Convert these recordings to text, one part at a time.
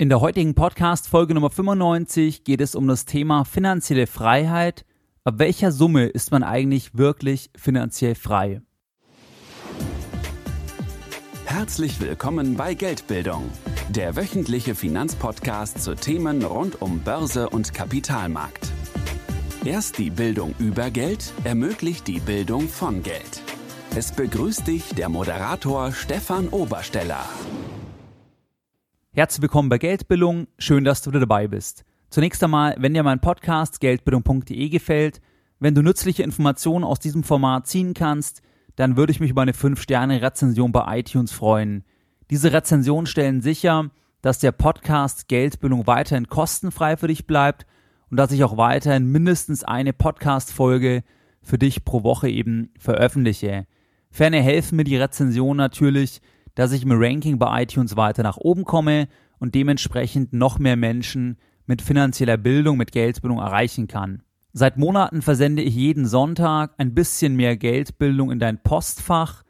In der heutigen Podcast Folge Nummer 95 geht es um das Thema finanzielle Freiheit. Ab welcher Summe ist man eigentlich wirklich finanziell frei? Herzlich willkommen bei Geldbildung, der wöchentliche Finanzpodcast zu Themen rund um Börse und Kapitalmarkt. Erst die Bildung über Geld ermöglicht die Bildung von Geld. Es begrüßt dich der Moderator Stefan Obersteller. Herzlich willkommen bei Geldbildung. Schön, dass du wieder dabei bist. Zunächst einmal, wenn dir mein Podcast geldbildung.de gefällt, wenn du nützliche Informationen aus diesem Format ziehen kannst, dann würde ich mich über eine 5-Sterne-Rezension bei iTunes freuen. Diese Rezensionen stellen sicher, dass der Podcast Geldbildung weiterhin kostenfrei für dich bleibt und dass ich auch weiterhin mindestens eine Podcast-Folge für dich pro Woche eben veröffentliche. Ferner helfen mir die Rezensionen natürlich, dass ich im Ranking bei iTunes weiter nach oben komme und dementsprechend noch mehr Menschen mit finanzieller Bildung, mit Geldbildung erreichen kann. Seit Monaten versende ich jeden Sonntag ein bisschen mehr Geldbildung in dein Postfach.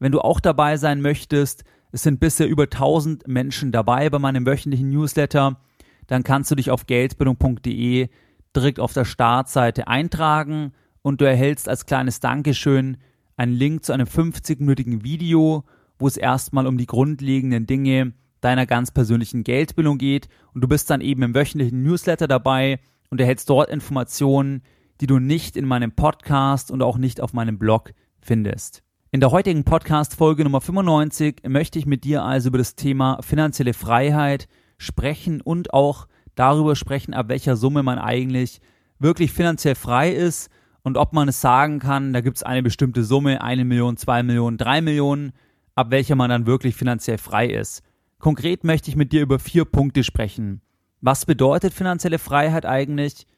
Wenn du auch dabei sein möchtest, es sind bisher über 1000 Menschen dabei bei meinem wöchentlichen Newsletter, dann kannst du dich auf geldbildung.de direkt auf der Startseite eintragen und du erhältst als kleines Dankeschön einen Link zu einem 50-minütigen Video, wo es erstmal um die grundlegenden Dinge deiner ganz persönlichen Geldbildung geht und du bist dann eben im wöchentlichen Newsletter dabei und erhältst dort Informationen, die du nicht in meinem Podcast und auch nicht auf meinem Blog findest. In der heutigen Podcast Folge Nummer 95 möchte ich mit dir also über das Thema finanzielle Freiheit sprechen und auch darüber sprechen, ab welcher Summe man eigentlich wirklich finanziell frei ist und ob man es sagen kann, da gibt es eine bestimmte Summe, eine Million, zwei Millionen, drei Millionen ab welcher man dann wirklich finanziell frei ist. Konkret möchte ich mit dir über vier Punkte sprechen. Was bedeutet finanzielle Freiheit eigentlich?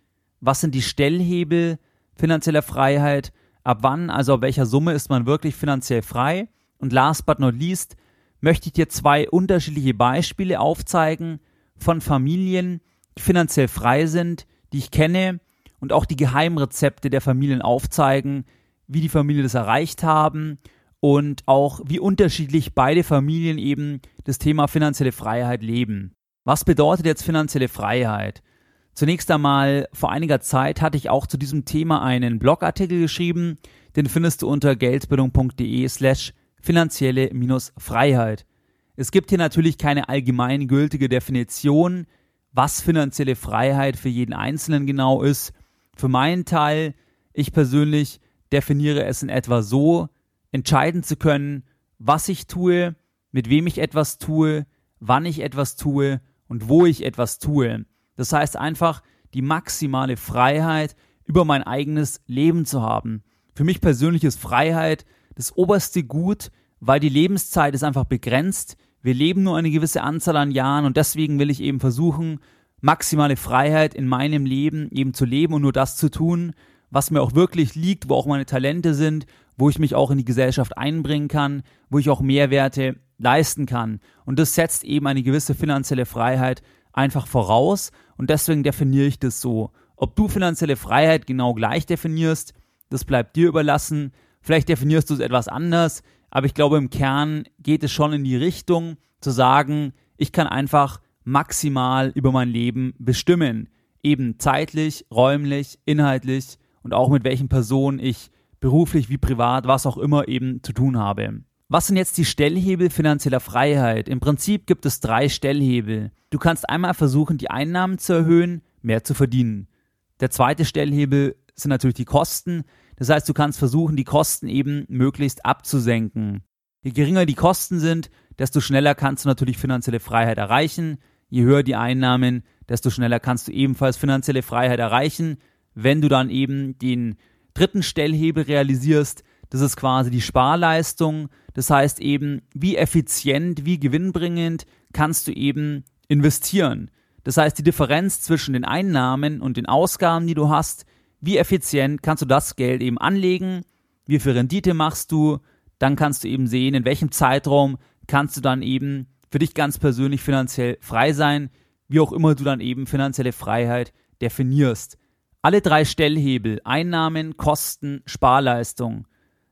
Was sind die Stellhebel finanzieller Freiheit? Ab wann, also ab welcher Summe ist man wirklich finanziell frei? Und last but not least möchte ich dir zwei unterschiedliche Beispiele aufzeigen von Familien, die finanziell frei sind, die ich kenne und auch die Geheimrezepte der Familien aufzeigen, wie die Familien das erreicht haben und auch wie unterschiedlich beide Familien eben das Thema finanzielle Freiheit leben. Was bedeutet jetzt finanzielle Freiheit? Zunächst einmal, vor einiger Zeit hatte ich auch zu diesem Thema einen Blogartikel geschrieben, den findest du unter geldbildung.de slash finanzielle Freiheit. Es gibt hier natürlich keine allgemeingültige Definition, was finanzielle Freiheit für jeden Einzelnen genau ist. Für meinen Teil, ich persönlich definiere es in etwa so, entscheiden zu können, was ich tue, mit wem ich etwas tue, wann ich etwas tue und wo ich etwas tue. Das heißt einfach die maximale Freiheit über mein eigenes Leben zu haben. Für mich persönlich ist Freiheit das oberste Gut, weil die Lebenszeit ist einfach begrenzt. Wir leben nur eine gewisse Anzahl an Jahren und deswegen will ich eben versuchen, maximale Freiheit in meinem Leben eben zu leben und nur das zu tun, was mir auch wirklich liegt, wo auch meine Talente sind, wo ich mich auch in die Gesellschaft einbringen kann, wo ich auch Mehrwerte leisten kann. Und das setzt eben eine gewisse finanzielle Freiheit einfach voraus und deswegen definiere ich das so. Ob du finanzielle Freiheit genau gleich definierst, das bleibt dir überlassen. Vielleicht definierst du es etwas anders, aber ich glaube im Kern geht es schon in die Richtung zu sagen, ich kann einfach maximal über mein Leben bestimmen. Eben zeitlich, räumlich, inhaltlich und auch mit welchen Personen ich beruflich wie privat, was auch immer eben zu tun habe. Was sind jetzt die Stellhebel finanzieller Freiheit? Im Prinzip gibt es drei Stellhebel. Du kannst einmal versuchen, die Einnahmen zu erhöhen, mehr zu verdienen. Der zweite Stellhebel sind natürlich die Kosten. Das heißt, du kannst versuchen, die Kosten eben möglichst abzusenken. Je geringer die Kosten sind, desto schneller kannst du natürlich finanzielle Freiheit erreichen. Je höher die Einnahmen, desto schneller kannst du ebenfalls finanzielle Freiheit erreichen, wenn du dann eben den dritten Stellhebel realisierst, das ist quasi die Sparleistung. Das heißt eben, wie effizient, wie gewinnbringend kannst du eben investieren. Das heißt, die Differenz zwischen den Einnahmen und den Ausgaben, die du hast, wie effizient kannst du das Geld eben anlegen, wie viel Rendite machst du, dann kannst du eben sehen, in welchem Zeitraum kannst du dann eben für dich ganz persönlich finanziell frei sein, wie auch immer du dann eben finanzielle Freiheit definierst. Alle drei Stellhebel, Einnahmen, Kosten, Sparleistung,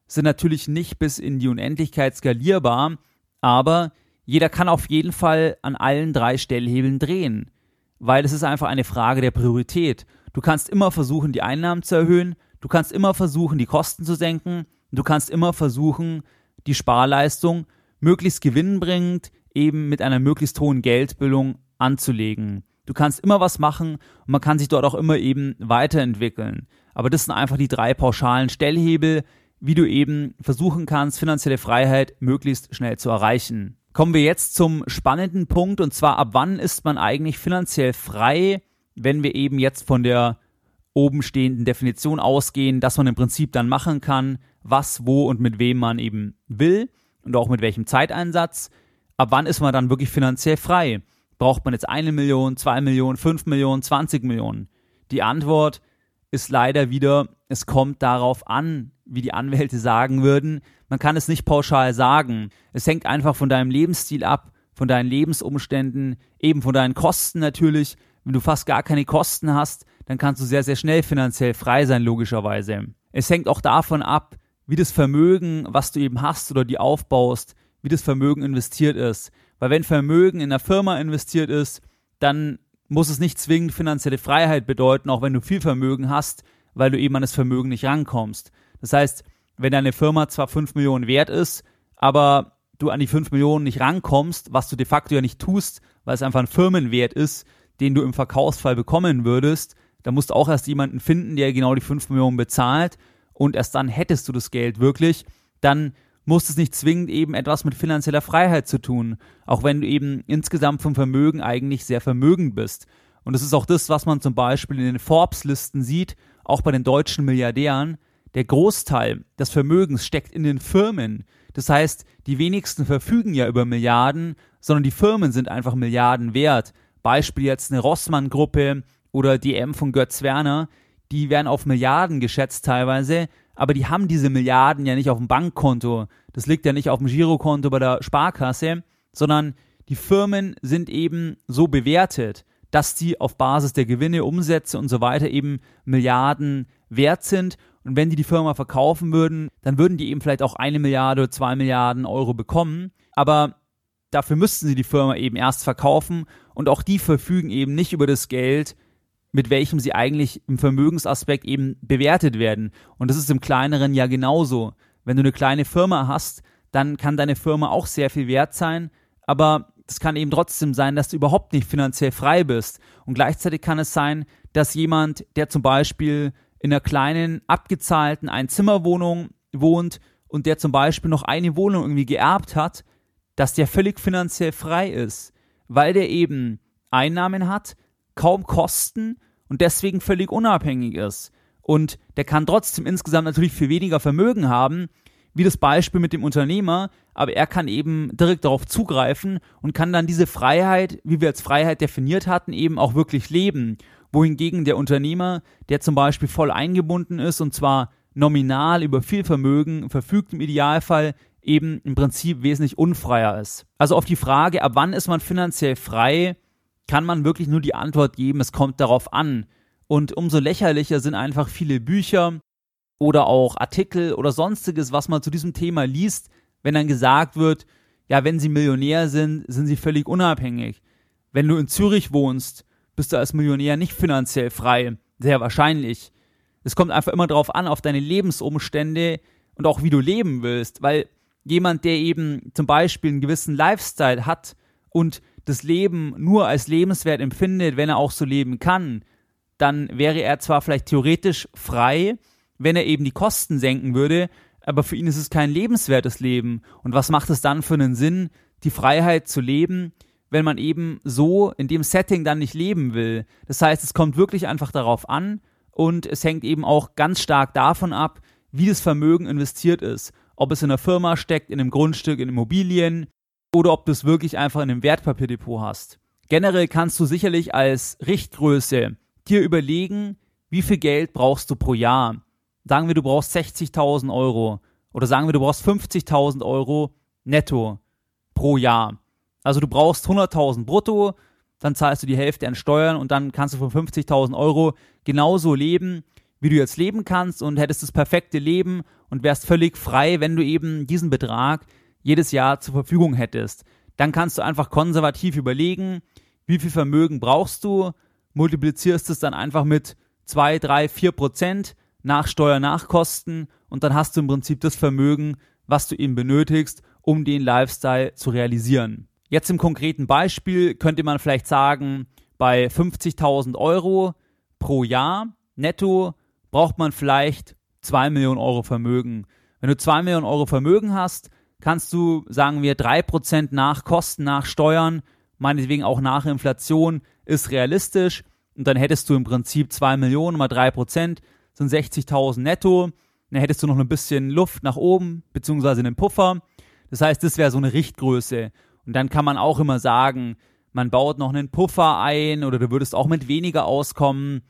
sind natürlich nicht bis in die Unendlichkeit skalierbar, aber jeder kann auf jeden Fall an allen drei Stellhebeln drehen, weil es ist einfach eine Frage der Priorität. Du kannst immer versuchen, die Einnahmen zu erhöhen, du kannst immer versuchen, die Kosten zu senken, du kannst immer versuchen, die Sparleistung möglichst gewinnbringend eben mit einer möglichst hohen Geldbildung anzulegen. Du kannst immer was machen und man kann sich dort auch immer eben weiterentwickeln. Aber das sind einfach die drei pauschalen Stellhebel, wie du eben versuchen kannst, finanzielle Freiheit möglichst schnell zu erreichen. Kommen wir jetzt zum spannenden Punkt und zwar ab wann ist man eigentlich finanziell frei, wenn wir eben jetzt von der oben stehenden Definition ausgehen, dass man im Prinzip dann machen kann, was, wo und mit wem man eben will und auch mit welchem Zeiteinsatz. Ab wann ist man dann wirklich finanziell frei? Braucht man jetzt eine Million, zwei Millionen, fünf Millionen, zwanzig Millionen? Die Antwort ist leider wieder, es kommt darauf an, wie die Anwälte sagen würden, man kann es nicht pauschal sagen. Es hängt einfach von deinem Lebensstil ab, von deinen Lebensumständen, eben von deinen Kosten natürlich. Wenn du fast gar keine Kosten hast, dann kannst du sehr, sehr schnell finanziell frei sein, logischerweise. Es hängt auch davon ab, wie das Vermögen, was du eben hast oder die aufbaust, wie das Vermögen investiert ist. Weil wenn Vermögen in einer Firma investiert ist, dann muss es nicht zwingend finanzielle Freiheit bedeuten, auch wenn du viel Vermögen hast, weil du eben an das Vermögen nicht rankommst. Das heißt, wenn deine Firma zwar 5 Millionen wert ist, aber du an die 5 Millionen nicht rankommst, was du de facto ja nicht tust, weil es einfach ein Firmenwert ist, den du im Verkaufsfall bekommen würdest, dann musst du auch erst jemanden finden, der genau die 5 Millionen bezahlt und erst dann hättest du das Geld wirklich, dann muss es nicht zwingend eben etwas mit finanzieller Freiheit zu tun, auch wenn du eben insgesamt vom Vermögen eigentlich sehr vermögend bist. Und das ist auch das, was man zum Beispiel in den Forbes-Listen sieht, auch bei den deutschen Milliardären, der Großteil des Vermögens steckt in den Firmen. Das heißt, die wenigsten verfügen ja über Milliarden, sondern die Firmen sind einfach Milliarden wert. Beispiel jetzt eine Rossmann-Gruppe oder die M von Götz Werner, die werden auf Milliarden geschätzt teilweise, aber die haben diese Milliarden ja nicht auf dem Bankkonto. Das liegt ja nicht auf dem Girokonto bei der Sparkasse, sondern die Firmen sind eben so bewertet, dass die auf Basis der Gewinne, Umsätze und so weiter eben Milliarden wert sind und wenn die die Firma verkaufen würden, dann würden die eben vielleicht auch eine Milliarde, zwei Milliarden Euro bekommen. Aber dafür müssten sie die Firma eben erst verkaufen und auch die verfügen eben nicht über das Geld, mit welchem sie eigentlich im Vermögensaspekt eben bewertet werden. Und das ist im kleineren ja genauso. Wenn du eine kleine Firma hast, dann kann deine Firma auch sehr viel wert sein, aber es kann eben trotzdem sein, dass du überhaupt nicht finanziell frei bist. Und gleichzeitig kann es sein, dass jemand, der zum Beispiel in einer kleinen, abgezahlten Einzimmerwohnung wohnt und der zum Beispiel noch eine Wohnung irgendwie geerbt hat, dass der völlig finanziell frei ist, weil der eben Einnahmen hat, kaum Kosten und deswegen völlig unabhängig ist. Und der kann trotzdem insgesamt natürlich viel weniger Vermögen haben, wie das Beispiel mit dem Unternehmer, aber er kann eben direkt darauf zugreifen und kann dann diese Freiheit, wie wir als Freiheit definiert hatten, eben auch wirklich leben wohingegen der Unternehmer, der zum Beispiel voll eingebunden ist und zwar nominal über viel Vermögen verfügt im Idealfall, eben im Prinzip wesentlich unfreier ist. Also auf die Frage, ab wann ist man finanziell frei, kann man wirklich nur die Antwort geben, es kommt darauf an. Und umso lächerlicher sind einfach viele Bücher oder auch Artikel oder sonstiges, was man zu diesem Thema liest, wenn dann gesagt wird, ja, wenn Sie Millionär sind, sind Sie völlig unabhängig. Wenn du in Zürich wohnst, bist du als Millionär nicht finanziell frei. Sehr wahrscheinlich. Es kommt einfach immer darauf an, auf deine Lebensumstände und auch wie du leben willst, weil jemand, der eben zum Beispiel einen gewissen Lifestyle hat und das Leben nur als lebenswert empfindet, wenn er auch so leben kann, dann wäre er zwar vielleicht theoretisch frei, wenn er eben die Kosten senken würde, aber für ihn ist es kein lebenswertes Leben. Und was macht es dann für einen Sinn, die Freiheit zu leben, wenn man eben so in dem Setting dann nicht leben will. Das heißt, es kommt wirklich einfach darauf an und es hängt eben auch ganz stark davon ab, wie das Vermögen investiert ist. Ob es in einer Firma steckt, in einem Grundstück, in Immobilien oder ob du es wirklich einfach in einem Wertpapierdepot hast. Generell kannst du sicherlich als Richtgröße dir überlegen, wie viel Geld brauchst du pro Jahr. Sagen wir, du brauchst 60.000 Euro oder sagen wir, du brauchst 50.000 Euro netto pro Jahr. Also du brauchst 100.000 brutto, dann zahlst du die Hälfte an Steuern und dann kannst du von 50.000 Euro genauso leben, wie du jetzt leben kannst und hättest das perfekte Leben und wärst völlig frei, wenn du eben diesen Betrag jedes Jahr zur Verfügung hättest. dann kannst du einfach konservativ überlegen, wie viel Vermögen brauchst du, multiplizierst es dann einfach mit 2, 3, 4 Prozent nach Steuer, nach Kosten und dann hast du im Prinzip das Vermögen, was du eben benötigst, um den Lifestyle zu realisieren. Jetzt im konkreten Beispiel könnte man vielleicht sagen, bei 50.000 Euro pro Jahr netto braucht man vielleicht 2 Millionen Euro Vermögen. Wenn du 2 Millionen Euro Vermögen hast, kannst du, sagen wir, 3% nach Kosten, nach Steuern, meinetwegen auch nach Inflation, ist realistisch. Und dann hättest du im Prinzip 2 Millionen mal 3%, sind 60.000 netto. Dann hättest du noch ein bisschen Luft nach oben, beziehungsweise einen Puffer. Das heißt, das wäre so eine Richtgröße. Und dann kann man auch immer sagen, man baut noch einen Puffer ein oder du würdest auch mit weniger auskommen.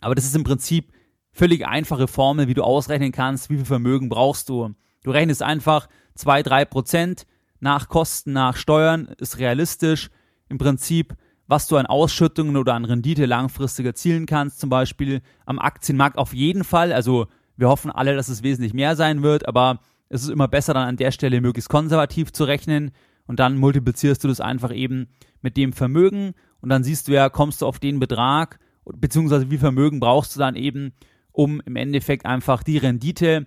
Aber das ist im Prinzip völlig einfache Formel, wie du ausrechnen kannst, wie viel Vermögen brauchst du. Du rechnest einfach 2, 3 Prozent nach Kosten, nach Steuern, ist realistisch. Im Prinzip, was du an Ausschüttungen oder an Rendite langfristig erzielen kannst, zum Beispiel am Aktienmarkt auf jeden Fall. Also wir hoffen alle, dass es wesentlich mehr sein wird, aber es ist immer besser, dann an der Stelle möglichst konservativ zu rechnen und dann multiplizierst du das einfach eben mit dem Vermögen und dann siehst du ja, kommst du auf den Betrag, beziehungsweise wie Vermögen brauchst du dann eben, um im Endeffekt einfach die Rendite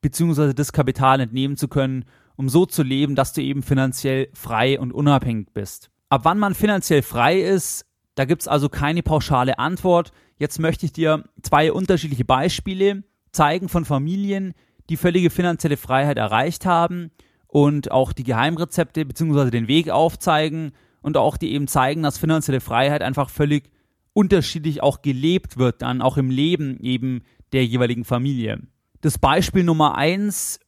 beziehungsweise das Kapital entnehmen zu können, um so zu leben, dass du eben finanziell frei und unabhängig bist. Ab wann man finanziell frei ist, da gibt es also keine pauschale Antwort. Jetzt möchte ich dir zwei unterschiedliche Beispiele zeigen von Familien, die völlige finanzielle Freiheit erreicht haben und auch die Geheimrezepte beziehungsweise den Weg aufzeigen und auch die eben zeigen, dass finanzielle Freiheit einfach völlig unterschiedlich auch gelebt wird, dann auch im Leben eben der jeweiligen Familie. Das Beispiel Nummer eins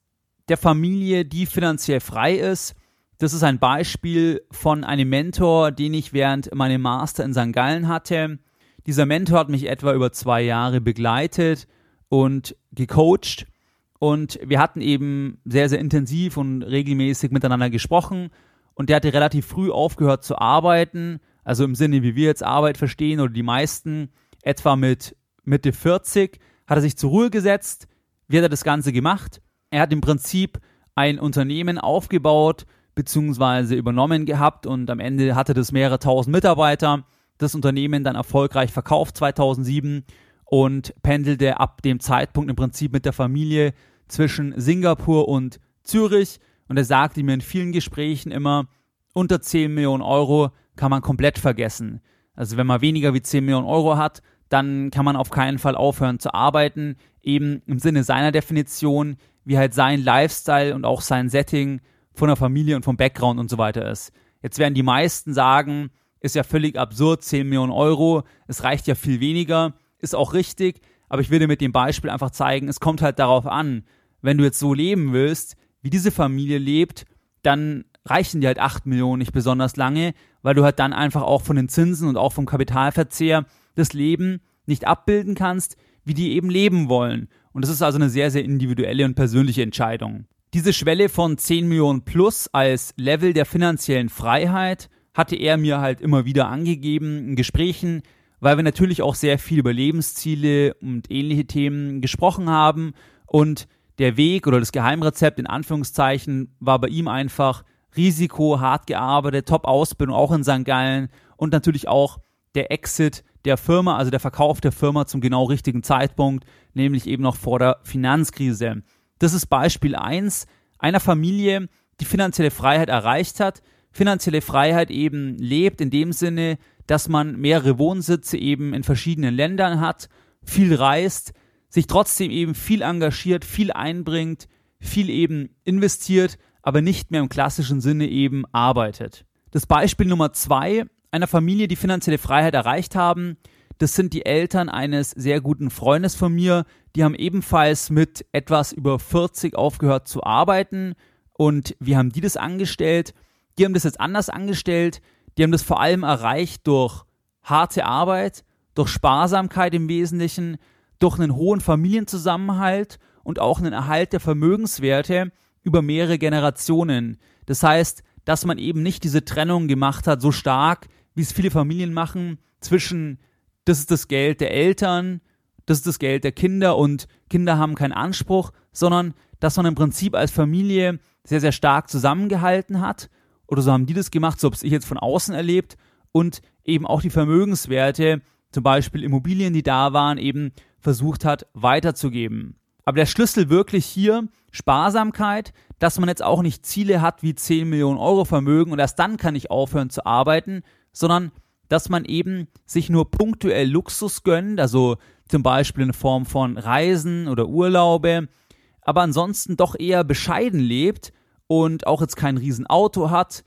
der Familie, die finanziell frei ist, das ist ein Beispiel von einem Mentor, den ich während meinem Master in St. Gallen hatte. Dieser Mentor hat mich etwa über zwei Jahre begleitet und gecoacht. Und wir hatten eben sehr, sehr intensiv und regelmäßig miteinander gesprochen. Und der hatte relativ früh aufgehört zu arbeiten, also im Sinne, wie wir jetzt Arbeit verstehen oder die meisten, etwa mit Mitte 40, hat er sich zur Ruhe gesetzt. Wie hat er das Ganze gemacht? Er hat im Prinzip ein Unternehmen aufgebaut bzw. übernommen gehabt und am Ende hatte das mehrere tausend Mitarbeiter. Das Unternehmen dann erfolgreich verkauft 2007 und pendelte ab dem Zeitpunkt im Prinzip mit der Familie zwischen Singapur und Zürich. Und er sagte mir in vielen Gesprächen immer, unter 10 Millionen Euro kann man komplett vergessen. Also wenn man weniger wie 10 Millionen Euro hat, dann kann man auf keinen Fall aufhören zu arbeiten, eben im Sinne seiner Definition, wie halt sein Lifestyle und auch sein Setting von der Familie und vom Background und so weiter ist. Jetzt werden die meisten sagen, ist ja völlig absurd, 10 Millionen Euro, es reicht ja viel weniger, ist auch richtig, aber ich will dir mit dem Beispiel einfach zeigen, es kommt halt darauf an, wenn du jetzt so leben willst, wie diese Familie lebt, dann reichen dir halt 8 Millionen nicht besonders lange, weil du halt dann einfach auch von den Zinsen und auch vom Kapitalverzehr das Leben nicht abbilden kannst, wie die eben leben wollen. Und das ist also eine sehr, sehr individuelle und persönliche Entscheidung. Diese Schwelle von 10 Millionen plus als Level der finanziellen Freiheit hatte er mir halt immer wieder angegeben in Gesprächen, weil wir natürlich auch sehr viel über Lebensziele und ähnliche Themen gesprochen haben und der Weg oder das Geheimrezept in Anführungszeichen war bei ihm einfach Risiko, hart gearbeitet, Top-Ausbildung auch in St. Gallen und natürlich auch der Exit der Firma, also der Verkauf der Firma zum genau richtigen Zeitpunkt, nämlich eben noch vor der Finanzkrise. Das ist Beispiel 1 einer Familie, die finanzielle Freiheit erreicht hat, finanzielle Freiheit eben lebt in dem Sinne, dass man mehrere Wohnsitze eben in verschiedenen Ländern hat, viel reist, sich trotzdem eben viel engagiert, viel einbringt, viel eben investiert, aber nicht mehr im klassischen Sinne eben arbeitet. Das Beispiel Nummer zwei einer Familie, die finanzielle Freiheit erreicht haben. Das sind die Eltern eines sehr guten Freundes von mir. Die haben ebenfalls mit etwas über 40 aufgehört zu arbeiten. Und wie haben die das angestellt? Die haben das jetzt anders angestellt. Die haben das vor allem erreicht durch harte Arbeit, durch Sparsamkeit im Wesentlichen, durch einen hohen Familienzusammenhalt und auch einen Erhalt der Vermögenswerte über mehrere Generationen. Das heißt, dass man eben nicht diese Trennung gemacht hat, so stark, wie es viele Familien machen, zwischen das ist das Geld der Eltern, das ist das Geld der Kinder und Kinder haben keinen Anspruch, sondern dass man im Prinzip als Familie sehr, sehr stark zusammengehalten hat oder so haben die das gemacht, so habe ich jetzt von außen erlebt und eben auch die Vermögenswerte, zum Beispiel Immobilien, die da waren, eben versucht hat weiterzugeben. Aber der Schlüssel wirklich hier Sparsamkeit, dass man jetzt auch nicht Ziele hat wie 10 Millionen Euro Vermögen und erst dann kann ich aufhören zu arbeiten, sondern dass man eben sich nur punktuell Luxus gönnt, also zum Beispiel in Form von Reisen oder Urlaube, aber ansonsten doch eher bescheiden lebt und auch jetzt kein Riesenauto hat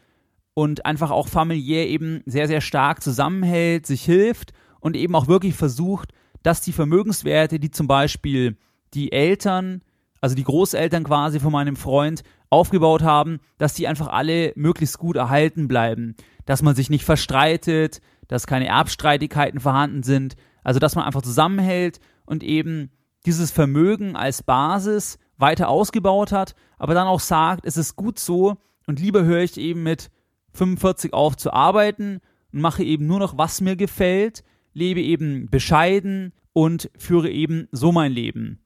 und einfach auch familiär eben sehr, sehr stark zusammenhält, sich hilft und eben auch wirklich versucht, dass die Vermögenswerte, die zum Beispiel die Eltern, also die Großeltern quasi von meinem Freund aufgebaut haben, dass die einfach alle möglichst gut erhalten bleiben, dass man sich nicht verstreitet, dass keine Erbstreitigkeiten vorhanden sind, also dass man einfach zusammenhält und eben dieses Vermögen als Basis weiter ausgebaut hat, aber dann auch sagt, es ist gut so und lieber höre ich eben mit 45 auf zu arbeiten und mache eben nur noch, was mir gefällt, lebe eben bescheiden und führe eben so mein Leben.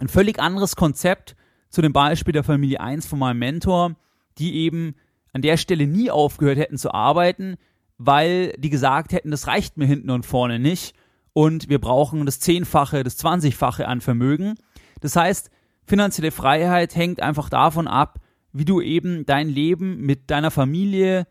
Ein völlig anderes Konzept zu dem Beispiel der Familie 1 von meinem Mentor, die eben an der Stelle nie aufgehört hätten zu arbeiten, weil die gesagt hätten, das reicht mir hinten und vorne nicht und wir brauchen das Zehnfache, das Zwanzigfache an Vermögen. Das heißt, finanzielle Freiheit hängt einfach davon ab, wie du eben dein Leben mit deiner Familie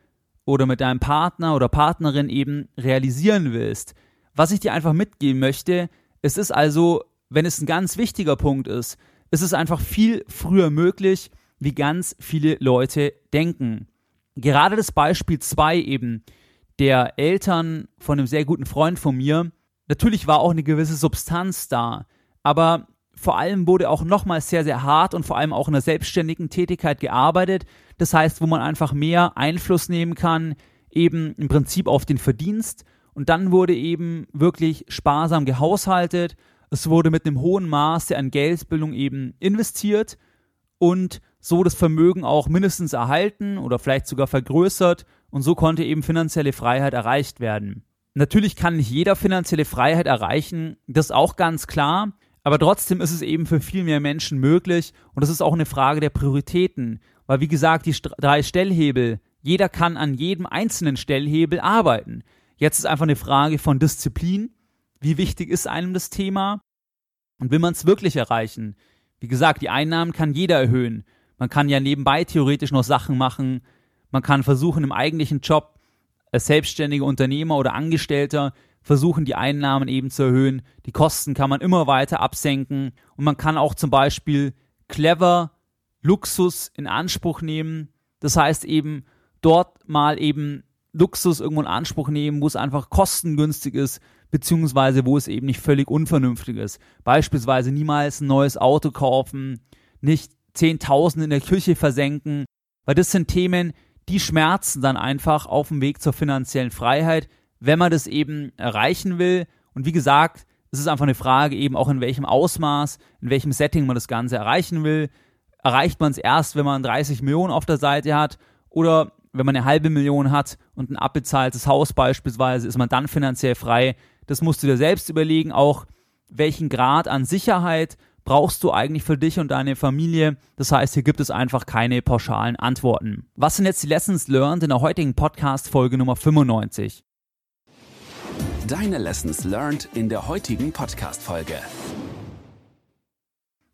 oder mit deinem Partner oder Partnerin eben realisieren willst. Was ich dir einfach mitgeben möchte, es ist also, wenn es ein ganz wichtiger Punkt ist, ist es einfach viel früher möglich, wie ganz viele Leute denken. Gerade das Beispiel 2 eben der Eltern von einem sehr guten Freund von mir, natürlich war auch eine gewisse Substanz da, aber vor allem wurde auch nochmal sehr, sehr hart und vor allem auch in der selbstständigen Tätigkeit gearbeitet. Das heißt, wo man einfach mehr Einfluss nehmen kann, eben im Prinzip auf den Verdienst. Und dann wurde eben wirklich sparsam gehaushaltet. Es wurde mit einem hohen Maße an Geldbildung eben investiert und so das Vermögen auch mindestens erhalten oder vielleicht sogar vergrößert. Und so konnte eben finanzielle Freiheit erreicht werden. Natürlich kann nicht jeder finanzielle Freiheit erreichen, das ist auch ganz klar. Aber trotzdem ist es eben für viel mehr Menschen möglich und das ist auch eine Frage der Prioritäten. Weil wie gesagt, die drei Stellhebel, jeder kann an jedem einzelnen Stellhebel arbeiten. Jetzt ist einfach eine Frage von Disziplin. Wie wichtig ist einem das Thema? Und will man es wirklich erreichen? Wie gesagt, die Einnahmen kann jeder erhöhen. Man kann ja nebenbei theoretisch noch Sachen machen. Man kann versuchen, im eigentlichen Job als selbstständiger Unternehmer oder Angestellter versuchen, die Einnahmen eben zu erhöhen. Die Kosten kann man immer weiter absenken und man kann auch zum Beispiel clever Luxus in Anspruch nehmen. Das heißt eben dort mal eben Luxus irgendwo in Anspruch nehmen, wo es einfach kostengünstig ist, beziehungsweise wo es eben nicht völlig unvernünftig ist. Beispielsweise niemals ein neues Auto kaufen, nicht 10.000 in der Küche versenken, weil das sind Themen, die schmerzen dann einfach auf dem Weg zur finanziellen Freiheit, wenn man das eben erreichen will. Und wie gesagt, es ist einfach eine Frage eben auch in welchem Ausmaß, in welchem Setting man das Ganze erreichen will. Erreicht man es erst, wenn man 30 Millionen auf der Seite hat oder wenn man eine halbe Million hat und ein abbezahltes Haus beispielsweise, ist man dann finanziell frei. Das musst du dir selbst überlegen, auch welchen Grad an Sicherheit brauchst du eigentlich für dich und deine Familie? Das heißt, hier gibt es einfach keine pauschalen Antworten. Was sind jetzt die Lessons learned in der heutigen Podcast Folge Nummer 95? Deine Lessons learned in der heutigen Podcast-Folge.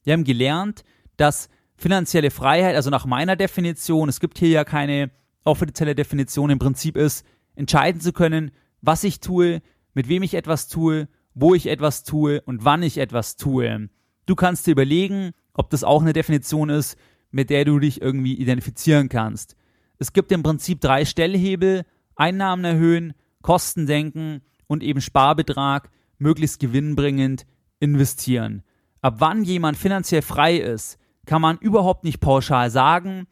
Wir haben gelernt, dass finanzielle Freiheit, also nach meiner Definition, es gibt hier ja keine offizielle Definition, im Prinzip ist, entscheiden zu können, was ich tue, mit wem ich etwas tue, wo ich etwas tue und wann ich etwas tue. Du kannst dir überlegen, ob das auch eine Definition ist, mit der du dich irgendwie identifizieren kannst. Es gibt im Prinzip drei Stellhebel, Einnahmen erhöhen, Kosten senken und eben Sparbetrag möglichst gewinnbringend investieren. Ab wann jemand finanziell frei ist, kann man überhaupt nicht pauschal sagen.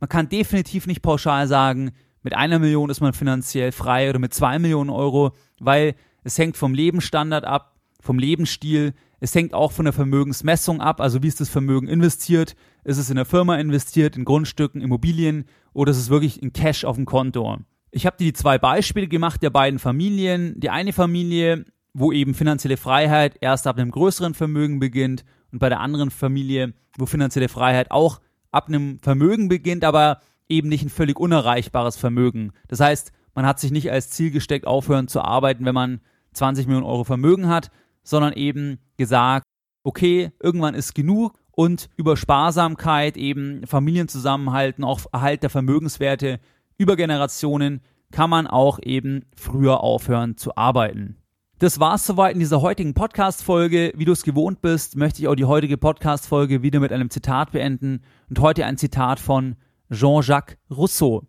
Man kann definitiv nicht pauschal sagen, mit einer Million ist man finanziell frei oder mit zwei Millionen Euro, weil es hängt vom Lebensstandard ab, vom Lebensstil. Es hängt auch von der Vermögensmessung ab, also wie ist das Vermögen investiert? Ist es in der Firma investiert, in Grundstücken, Immobilien oder ist es wirklich in Cash auf dem Konto? Ich habe dir die zwei Beispiele gemacht der beiden Familien. Die eine Familie, wo eben finanzielle Freiheit erst ab einem größeren Vermögen beginnt und bei der anderen Familie, wo finanzielle Freiheit auch ab einem Vermögen beginnt, aber eben nicht ein völlig unerreichbares Vermögen. Das heißt, man hat sich nicht als Ziel gesteckt, aufhören zu arbeiten, wenn man 20 Millionen Euro Vermögen hat, sondern eben gesagt, okay, irgendwann ist genug und über Sparsamkeit eben Familienzusammenhalten, auch Erhalt der Vermögenswerte über Generationen kann man auch eben früher aufhören zu arbeiten. Das war's soweit in dieser heutigen Podcast-Folge. Wie du es gewohnt bist, möchte ich auch die heutige Podcast-Folge wieder mit einem Zitat beenden und heute ein Zitat von Jean-Jacques Rousseau.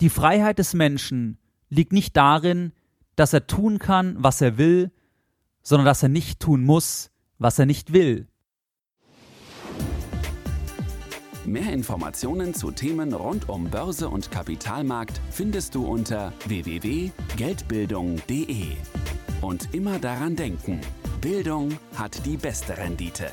Die Freiheit des Menschen liegt nicht darin, dass er tun kann, was er will, sondern dass er nicht tun muss, was er nicht will. Mehr Informationen zu Themen rund um Börse und Kapitalmarkt findest du unter www.geldbildung.de. Und immer daran denken, Bildung hat die beste Rendite.